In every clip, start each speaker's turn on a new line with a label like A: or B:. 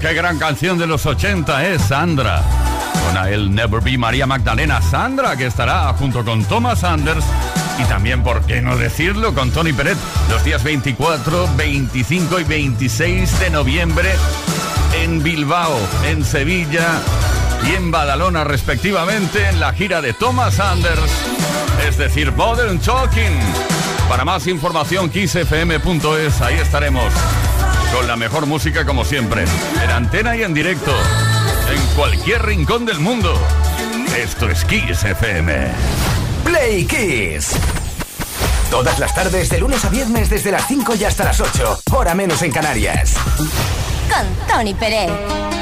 A: Qué gran canción de los 80 es Sandra. Con él Never Be María Magdalena. Sandra, que estará junto con Thomas Anders. Y también, por qué no decirlo, con Tony Peret los días 24, 25 y 26 de noviembre en Bilbao, en Sevilla y en Badalona respectivamente en la gira de Thomas Anders, es decir, Modern Talking. Para más información, kissfm.es, ahí estaremos con la mejor música como siempre, en antena y en directo, en cualquier rincón del mundo. Esto es Kiss FM.
B: Play Kiss. Todas las tardes, de lunes a viernes, desde las 5 y hasta las 8, hora menos en Canarias.
C: Con Tony Pérez.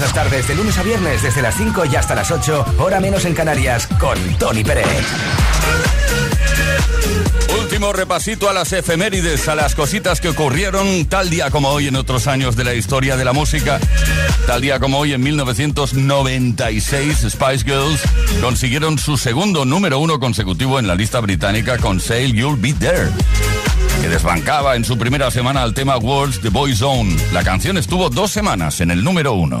D: Las tardes, de lunes a viernes, desde las 5 y hasta las 8, hora menos en Canarias, con Tony Pérez.
E: Último repasito a las efemérides, a las cositas que ocurrieron tal día como hoy en otros años de la historia de la música. Tal día como hoy en 1996, Spice Girls consiguieron su segundo número uno consecutivo en la lista británica con Sail You'll Be There que desbancaba en su primera semana al tema World's The Boy Zone. La canción estuvo dos semanas en el número uno.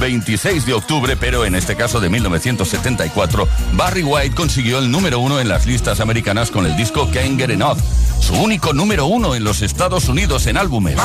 E: 26 de octubre, pero en este caso de 1974, Barry White consiguió el número uno en las listas americanas con el disco Can't Get Enough, su único número uno en los Estados Unidos en álbumes.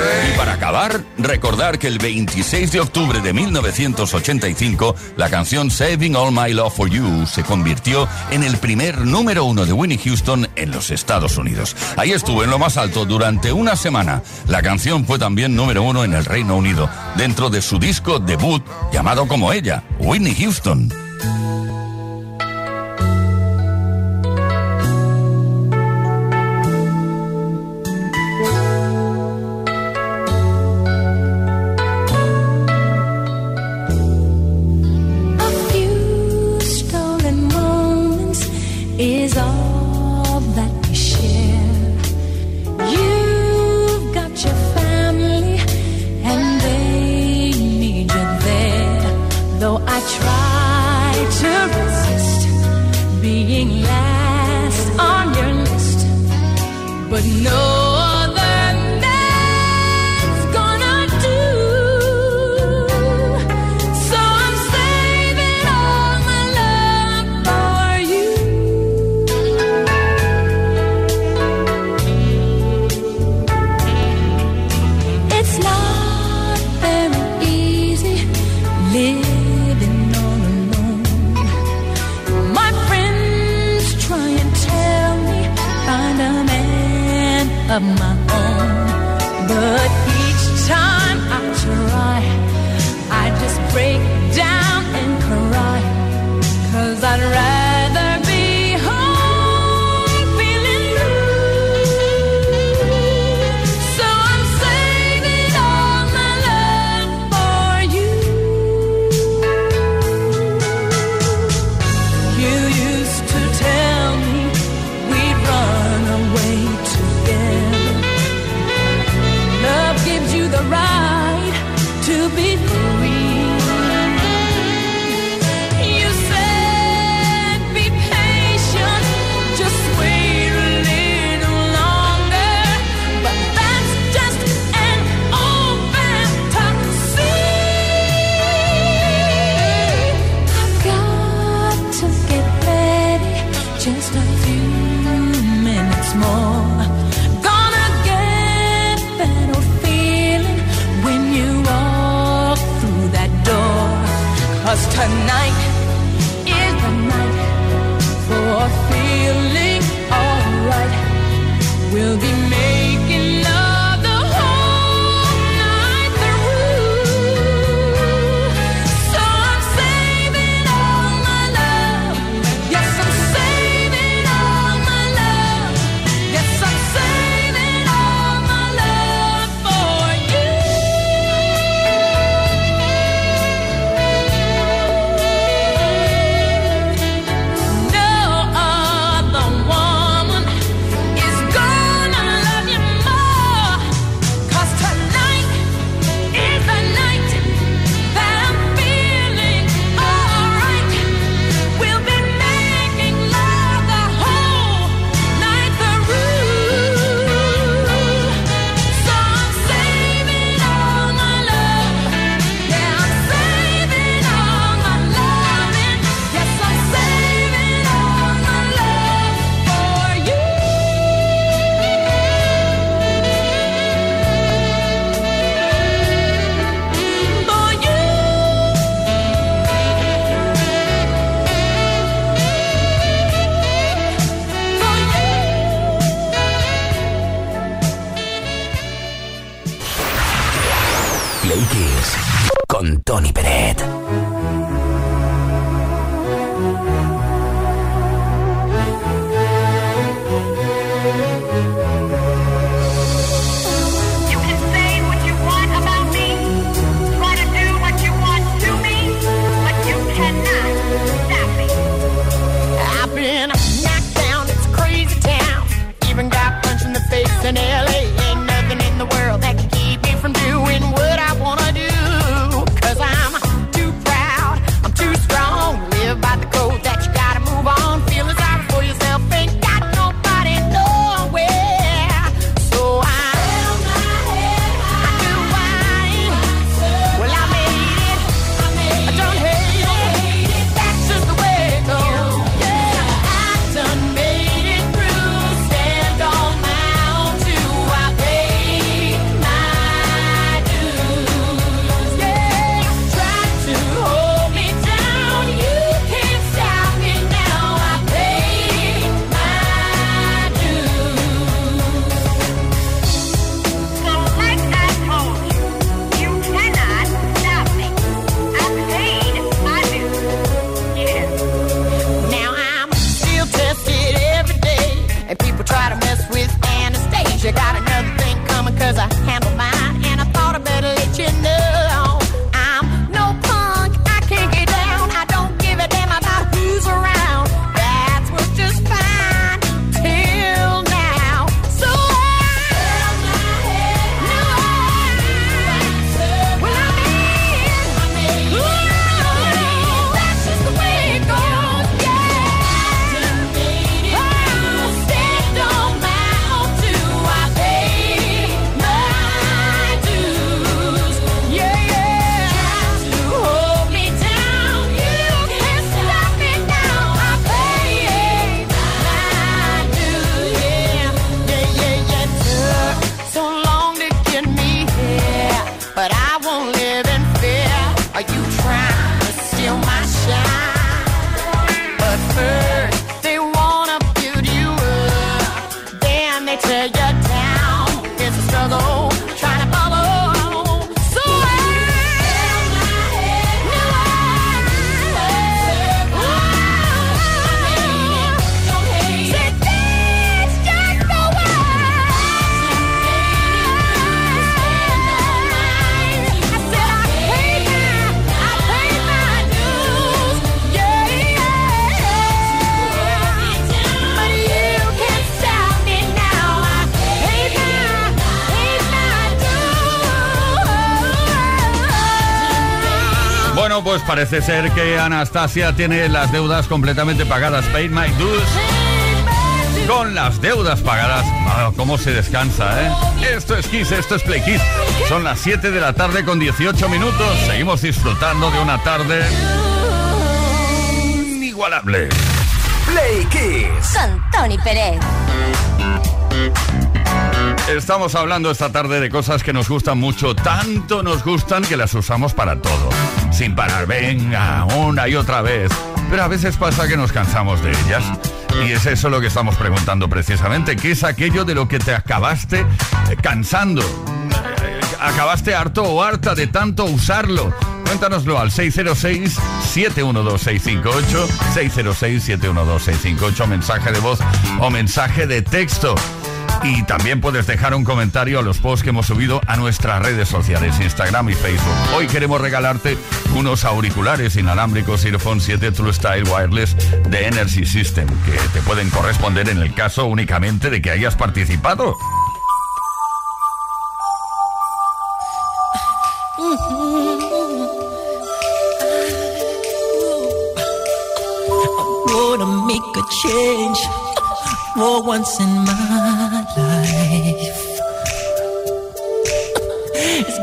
E: Y para acabar, recordar que el 26 de octubre de 1985, la canción Saving All My Love for You se convirtió en el primer número uno de Winnie Houston en los Estados Unidos. Ahí estuvo en lo más alto durante una semana. La canción fue también número uno en el Reino Unido, dentro de su disco debut llamado como ella, Winnie Houston.
A: Parece ser que Anastasia tiene las deudas completamente pagadas. Pay my dues. Con las deudas pagadas, ah, ¿cómo se descansa, eh? Esto es Kiss, esto es Play Kiss. Son las 7 de la tarde con 18 minutos. Seguimos disfrutando de una tarde inigualable.
B: Play Kiss.
C: Con Tony Pérez.
A: Estamos hablando esta tarde de cosas que nos gustan mucho, tanto nos gustan que las usamos para todo, sin parar, venga, una y otra vez. Pero a veces pasa que nos cansamos de ellas. Y es eso lo que estamos preguntando precisamente, ¿qué es aquello de lo que te acabaste cansando? ¿Acabaste harto o harta de tanto usarlo? Cuéntanoslo al 606-712-658, 606-712-658, mensaje de voz o mensaje de texto. Y también puedes dejar un comentario a los posts que hemos subido a nuestras redes sociales, Instagram y Facebook. Hoy queremos regalarte unos auriculares inalámbricos Earphone 7 True Style Wireless de Energy System, que te pueden corresponder en el caso únicamente de que hayas participado.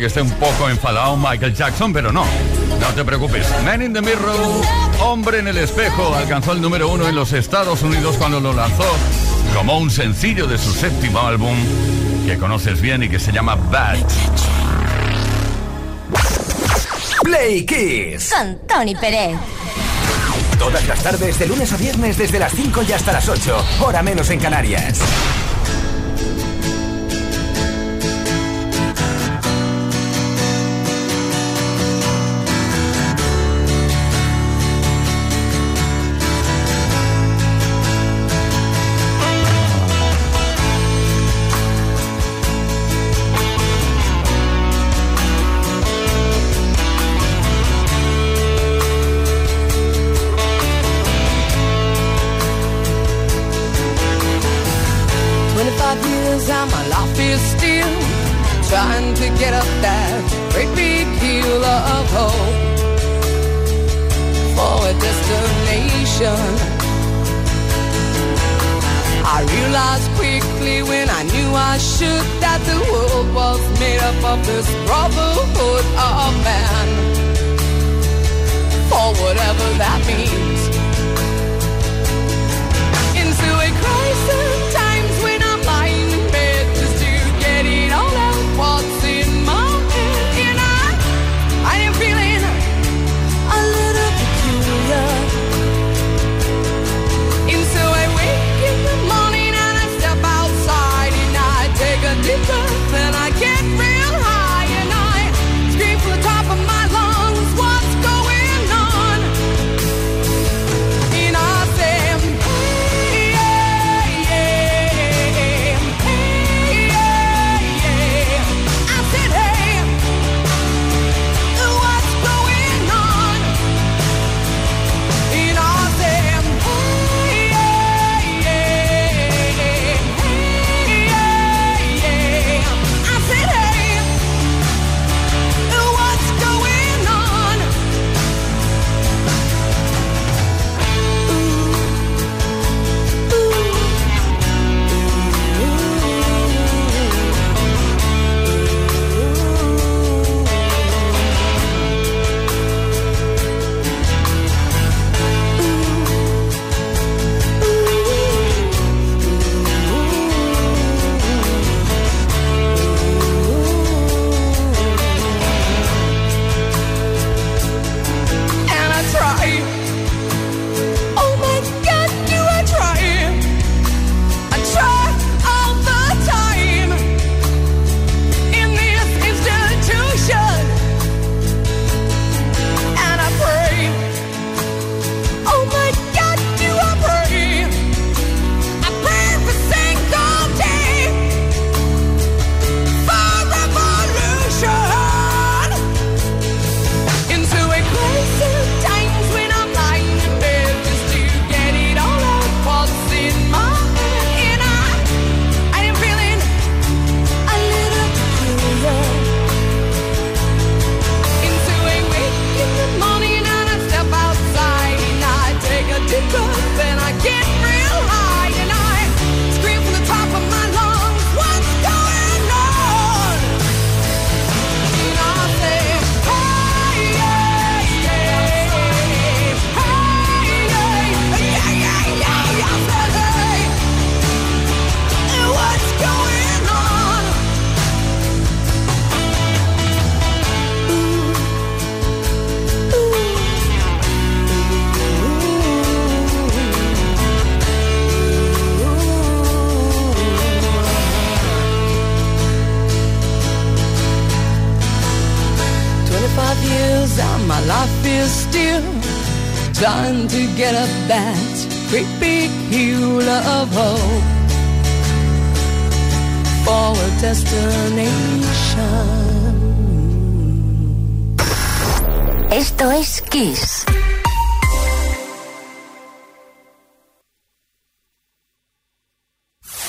A: que esté un poco enfadado Michael Jackson, pero no. No te preocupes. Man in the Mirror, Hombre en el Espejo, alcanzó el número uno en los Estados Unidos cuando lo lanzó como un sencillo de su séptimo álbum que conoces bien y que se llama Bad.
F: Play Kiss.
G: Con Tony Pérez.
F: Todas las tardes, de lunes a viernes, desde las 5 y hasta las 8, hora menos en Canarias.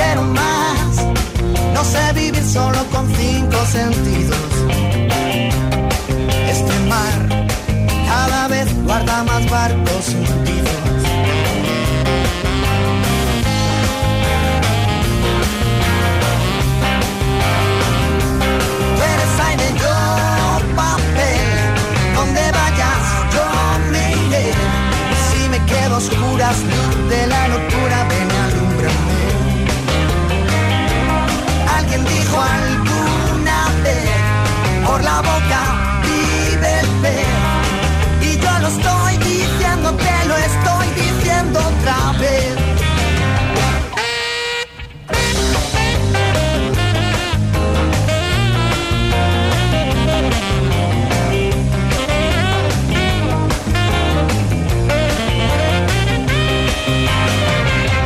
H: quiero más. No sé vivir solo con cinco sentidos. Este mar cada vez guarda más barcos hundidos. Tú eres aire, yo papel. Donde vayas, yo me iré. Si me quedo a oscuras, de la locura, la boca vive. Y yo lo estoy diciendo, te lo estoy diciendo otra vez.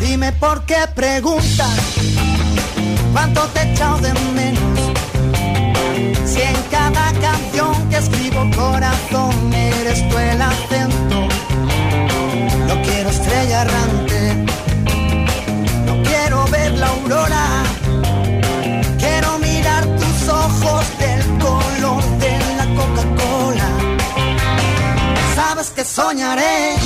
H: Dime por qué preguntas cuánto te he de menos. Si en escribo corazón eres tú el acento. No quiero estrella errante, no quiero ver la aurora. Quiero mirar tus ojos del color de la Coca-Cola. Sabes que soñaré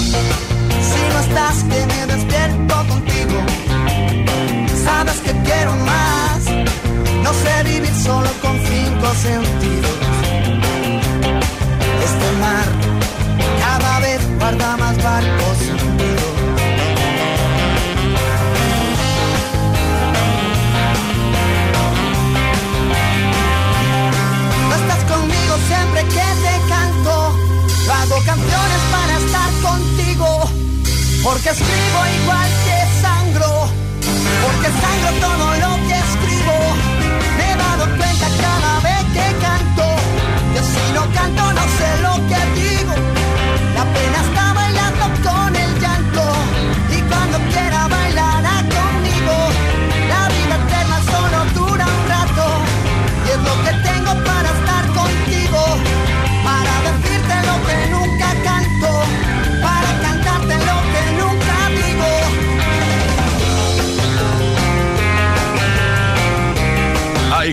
H: si no estás que me despierto contigo. Sabes que quiero más. No sé vivir solo con cinco sentidos. Cada vez guarda más barcos. No estás conmigo siempre que te canto. Yo hago canciones para estar contigo. Porque escribo igual que sangro. Porque sangro todo lo que canto no sé lo que digo.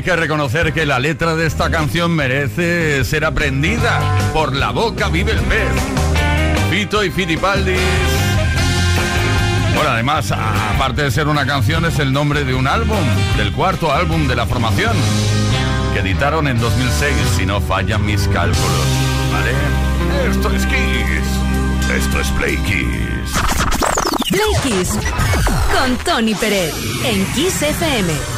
H: Que
A: reconocer que la letra de esta canción merece ser aprendida. Por la boca vive el pez. Fito y Fitipaldis. Bueno, además, aparte de ser una canción, es el nombre de un álbum, del cuarto álbum de la formación, que editaron en 2006, si no fallan mis cálculos. ¿Vale? Esto es Kiss. Esto es Play Kiss.
I: Play Kiss con Tony Pérez en Kiss FM.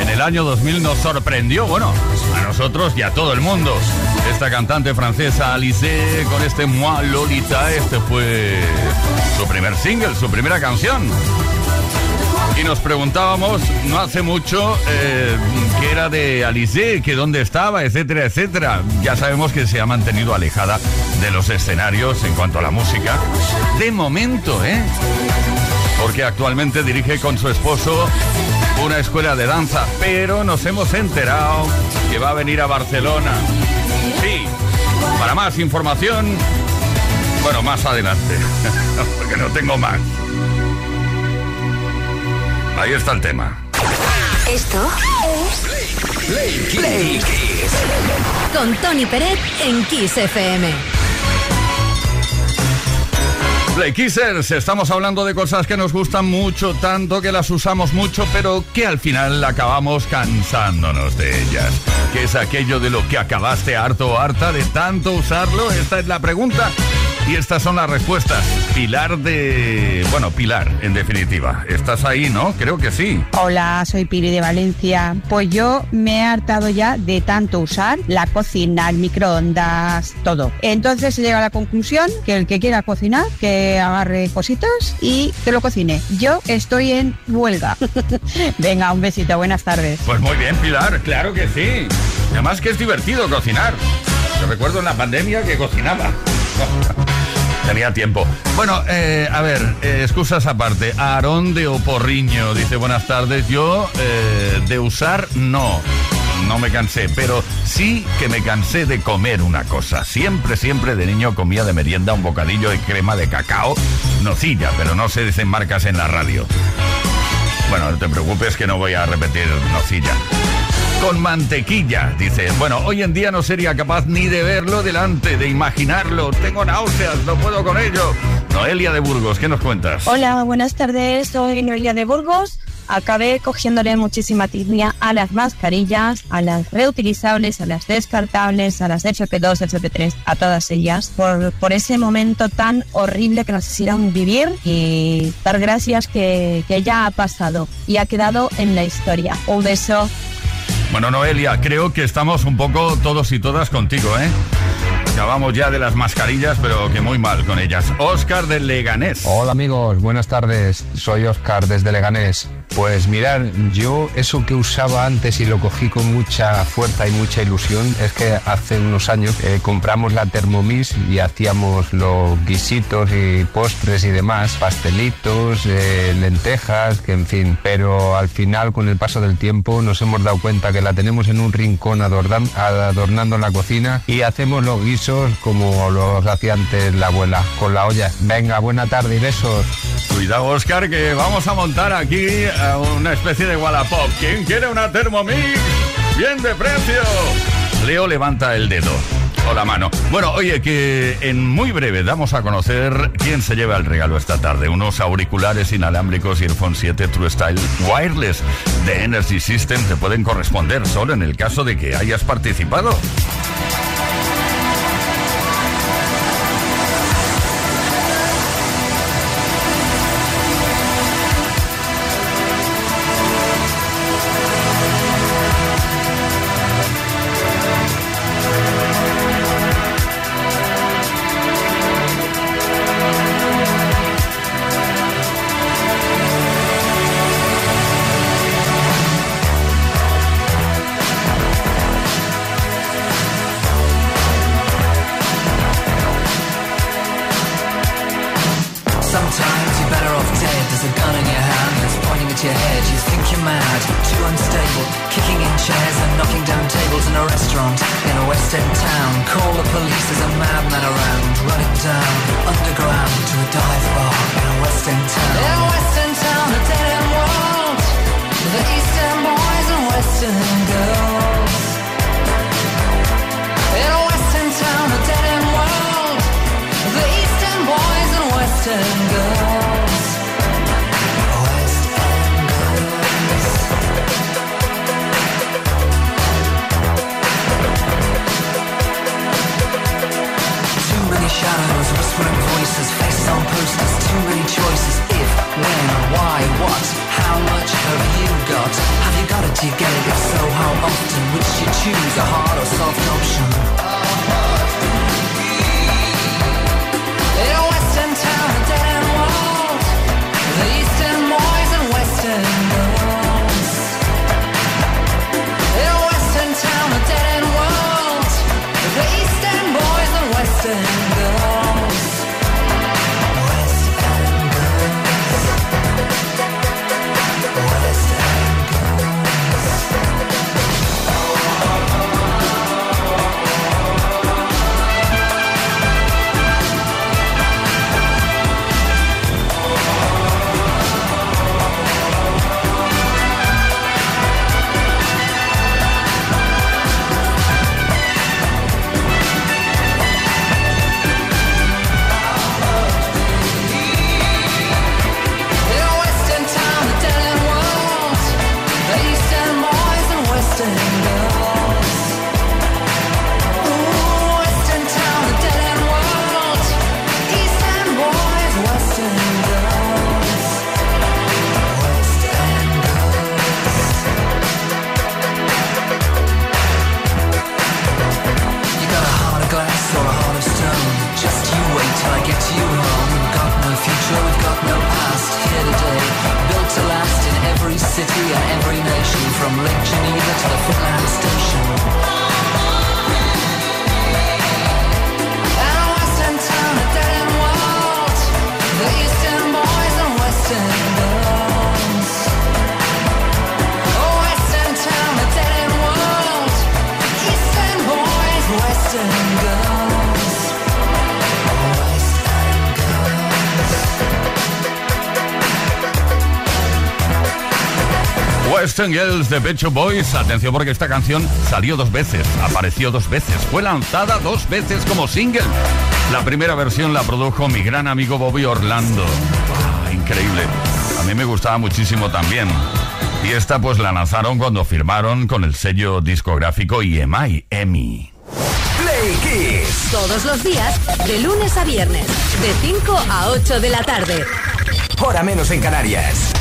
A: En el año 2000 nos sorprendió, bueno, a nosotros y a todo el mundo. Esta cantante francesa Alice con este Moi Lolita, este fue su primer single, su primera canción. Y nos preguntábamos no hace mucho eh, qué era de Alice, que dónde estaba, etcétera, etcétera. Ya sabemos que se ha mantenido alejada de los escenarios en cuanto a la música. De momento, ¿eh? porque actualmente dirige con su esposo una escuela de danza, pero nos hemos enterado que va a venir a Barcelona. Sí, para más información, bueno, más adelante, porque no tengo más. Ahí está el tema.
C: Esto es
B: Play Kiss.
I: Con Tony Peret en Kiss FM.
A: Play estamos hablando de cosas que nos gustan mucho, tanto que las usamos mucho, pero que al final acabamos cansándonos de ellas. ¿Qué es aquello de lo que acabaste harto o harta de tanto usarlo? Esta es la pregunta. Y estas son las respuestas. Pilar de... Bueno, Pilar, en definitiva. ¿Estás ahí, no? Creo que sí.
J: Hola, soy Pili de Valencia. Pues yo me he hartado ya de tanto usar la cocina, el microondas, todo. Entonces he llegado a la conclusión que el que quiera cocinar, que agarre cositas y que lo cocine. Yo estoy en huelga. Venga, un besito, buenas tardes.
A: Pues muy bien, Pilar, claro que sí. Además que es divertido cocinar. Yo recuerdo en la pandemia que cocinaba. Tenía tiempo. Bueno, eh, a ver, eh, excusas aparte. Aarón de Oporriño dice buenas tardes. Yo eh, de usar no. No me cansé, pero sí que me cansé de comer una cosa. Siempre, siempre de niño comía de merienda un bocadillo de crema de cacao, nocilla, pero no se dicen marcas en la radio. Bueno, no te preocupes que no voy a repetir nocilla. Con mantequilla, dice. Bueno, hoy en día no sería capaz ni de verlo delante, de imaginarlo. Tengo náuseas, no puedo con ello. Noelia de Burgos, ¿qué nos cuentas?
K: Hola, buenas tardes. Soy Noelia de Burgos. Acabé cogiéndole muchísima tirria a las mascarillas, a las reutilizables, a las descartables, a las FP2, FP3, a todas ellas, por, por ese momento tan horrible que nos hicieron vivir y dar gracias que, que ya ha pasado y ha quedado en la historia. Un beso.
A: Bueno, Noelia, creo que estamos un poco todos y todas contigo, ¿eh? Acabamos ya de las mascarillas, pero que muy mal con ellas. Oscar de Leganés.
L: Hola amigos, buenas tardes. Soy Oscar desde Leganés. Pues mirar, yo eso que usaba antes y lo cogí con mucha fuerza y mucha ilusión es que hace unos años eh, compramos la Thermomix y hacíamos los guisitos y postres y demás, pastelitos, eh, lentejas, que en fin. Pero al final, con el paso del tiempo, nos hemos dado cuenta que la tenemos en un rincón adornan- adornando la cocina y hacemos los guisos como los hacía antes la abuela, con la olla. Venga, buena tarde y besos.
A: Cuidado, Oscar, que vamos a montar aquí una especie de Wallapop. ¿Quién quiere una Thermomix? ¡Bien de precio! Leo levanta el dedo. O la mano. Bueno, oye, que en muy breve damos a conocer quién se lleva el regalo esta tarde. Unos auriculares inalámbricos Earphone 7 True Style Wireless de Energy System te pueden corresponder solo en el caso de que hayas participado.
M: Head, there's a gun in your hand that's pointing at your head. You think you're mad, too unstable, kicking in chairs and knocking down tables in a restaurant in a West End town. Call the police, there's a madman around. Run it down, underground to a dive bar in a West End town. In a West End town, a dead end world. The Eastern boys and Western girls. In a Western town, a dead shadows, whispering voices, faces on posters, too many choices. If, when, why, what, how much have you got? Have you got it? Do you get it? If so, how often? Which you choose, a hard or soft option? Western Girls
A: de Pecho Boys. Atención porque esta canción salió dos veces, apareció dos veces, fue lanzada dos veces como single. La primera versión la produjo mi gran amigo Bobby Orlando. Ah, increíble. A mí me gustaba muchísimo también. Y esta pues la lanzaron cuando firmaron con el sello discográfico EMI, EMI.
B: Play Kiss.
I: Todos los días, de lunes a viernes, de 5 a 8 de la tarde.
B: Hora menos en Canarias.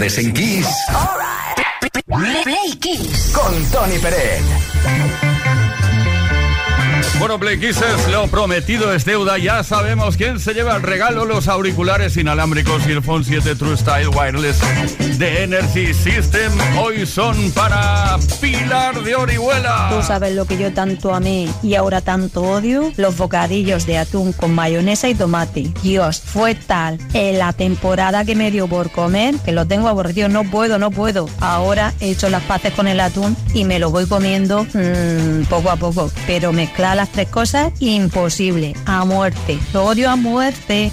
N: Tardes en Kiss.
C: Play Kiss.
B: Con Tony Peret.
A: Bueno, lo prometido es deuda. Ya sabemos quién se lleva el regalo, los auriculares inalámbricos y el Phone 7 True Style Wireless de Energy System. Hoy son para Pilar de Orihuela.
K: Tú sabes lo que yo tanto amé y ahora tanto odio, los bocadillos de atún con mayonesa y tomate. Dios, fue tal en la temporada que me dio por comer que lo tengo aborrecido, no puedo, no puedo. Ahora he hecho las paces con el atún y me lo voy comiendo mm, poco a poco, pero mezclar las tres cosas imposible, a muerte. Lo odio a muerte.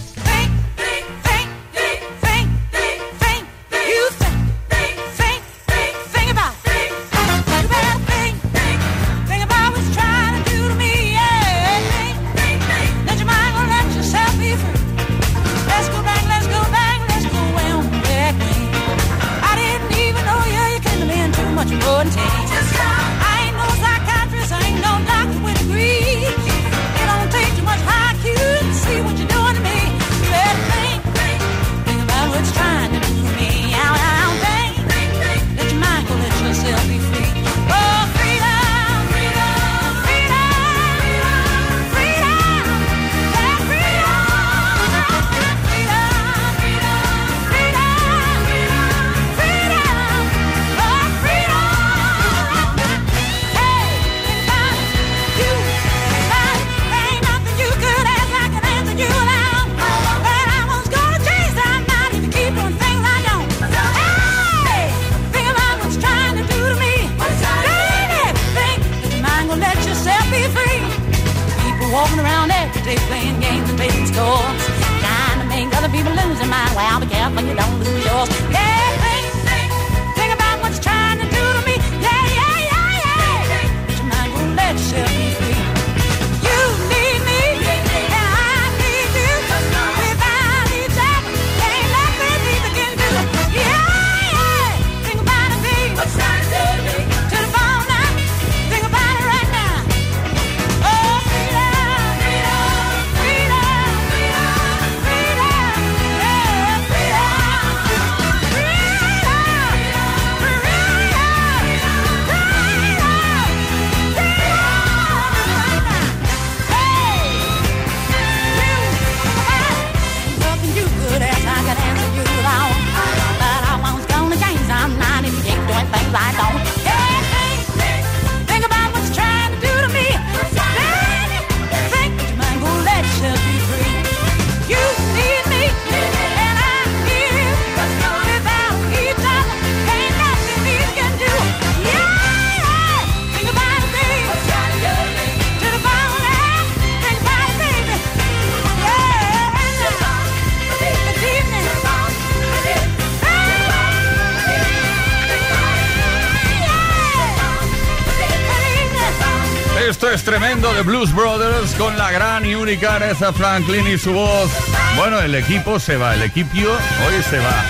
A: De Blues Brothers con la gran y única Aretha Franklin y su voz. Bueno, el equipo se va, el equipio hoy se va.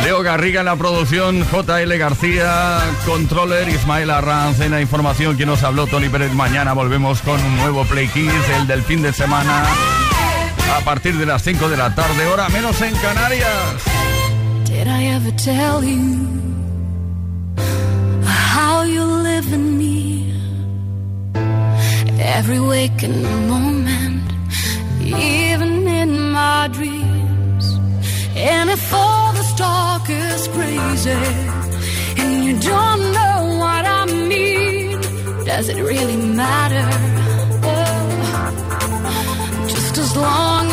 A: Leo Garriga en la producción, JL García, controller, Ismael Arranz en la información, quien nos habló, Tony Pérez. Mañana volvemos con un nuevo Play Kiss, el del fin de semana, a partir de las 5 de la tarde, hora menos en Canarias.
E: Did I ever tell you Every waking moment, even in my dreams. And if all this talk is crazy and you don't know what I mean, does it really matter? Oh, just as long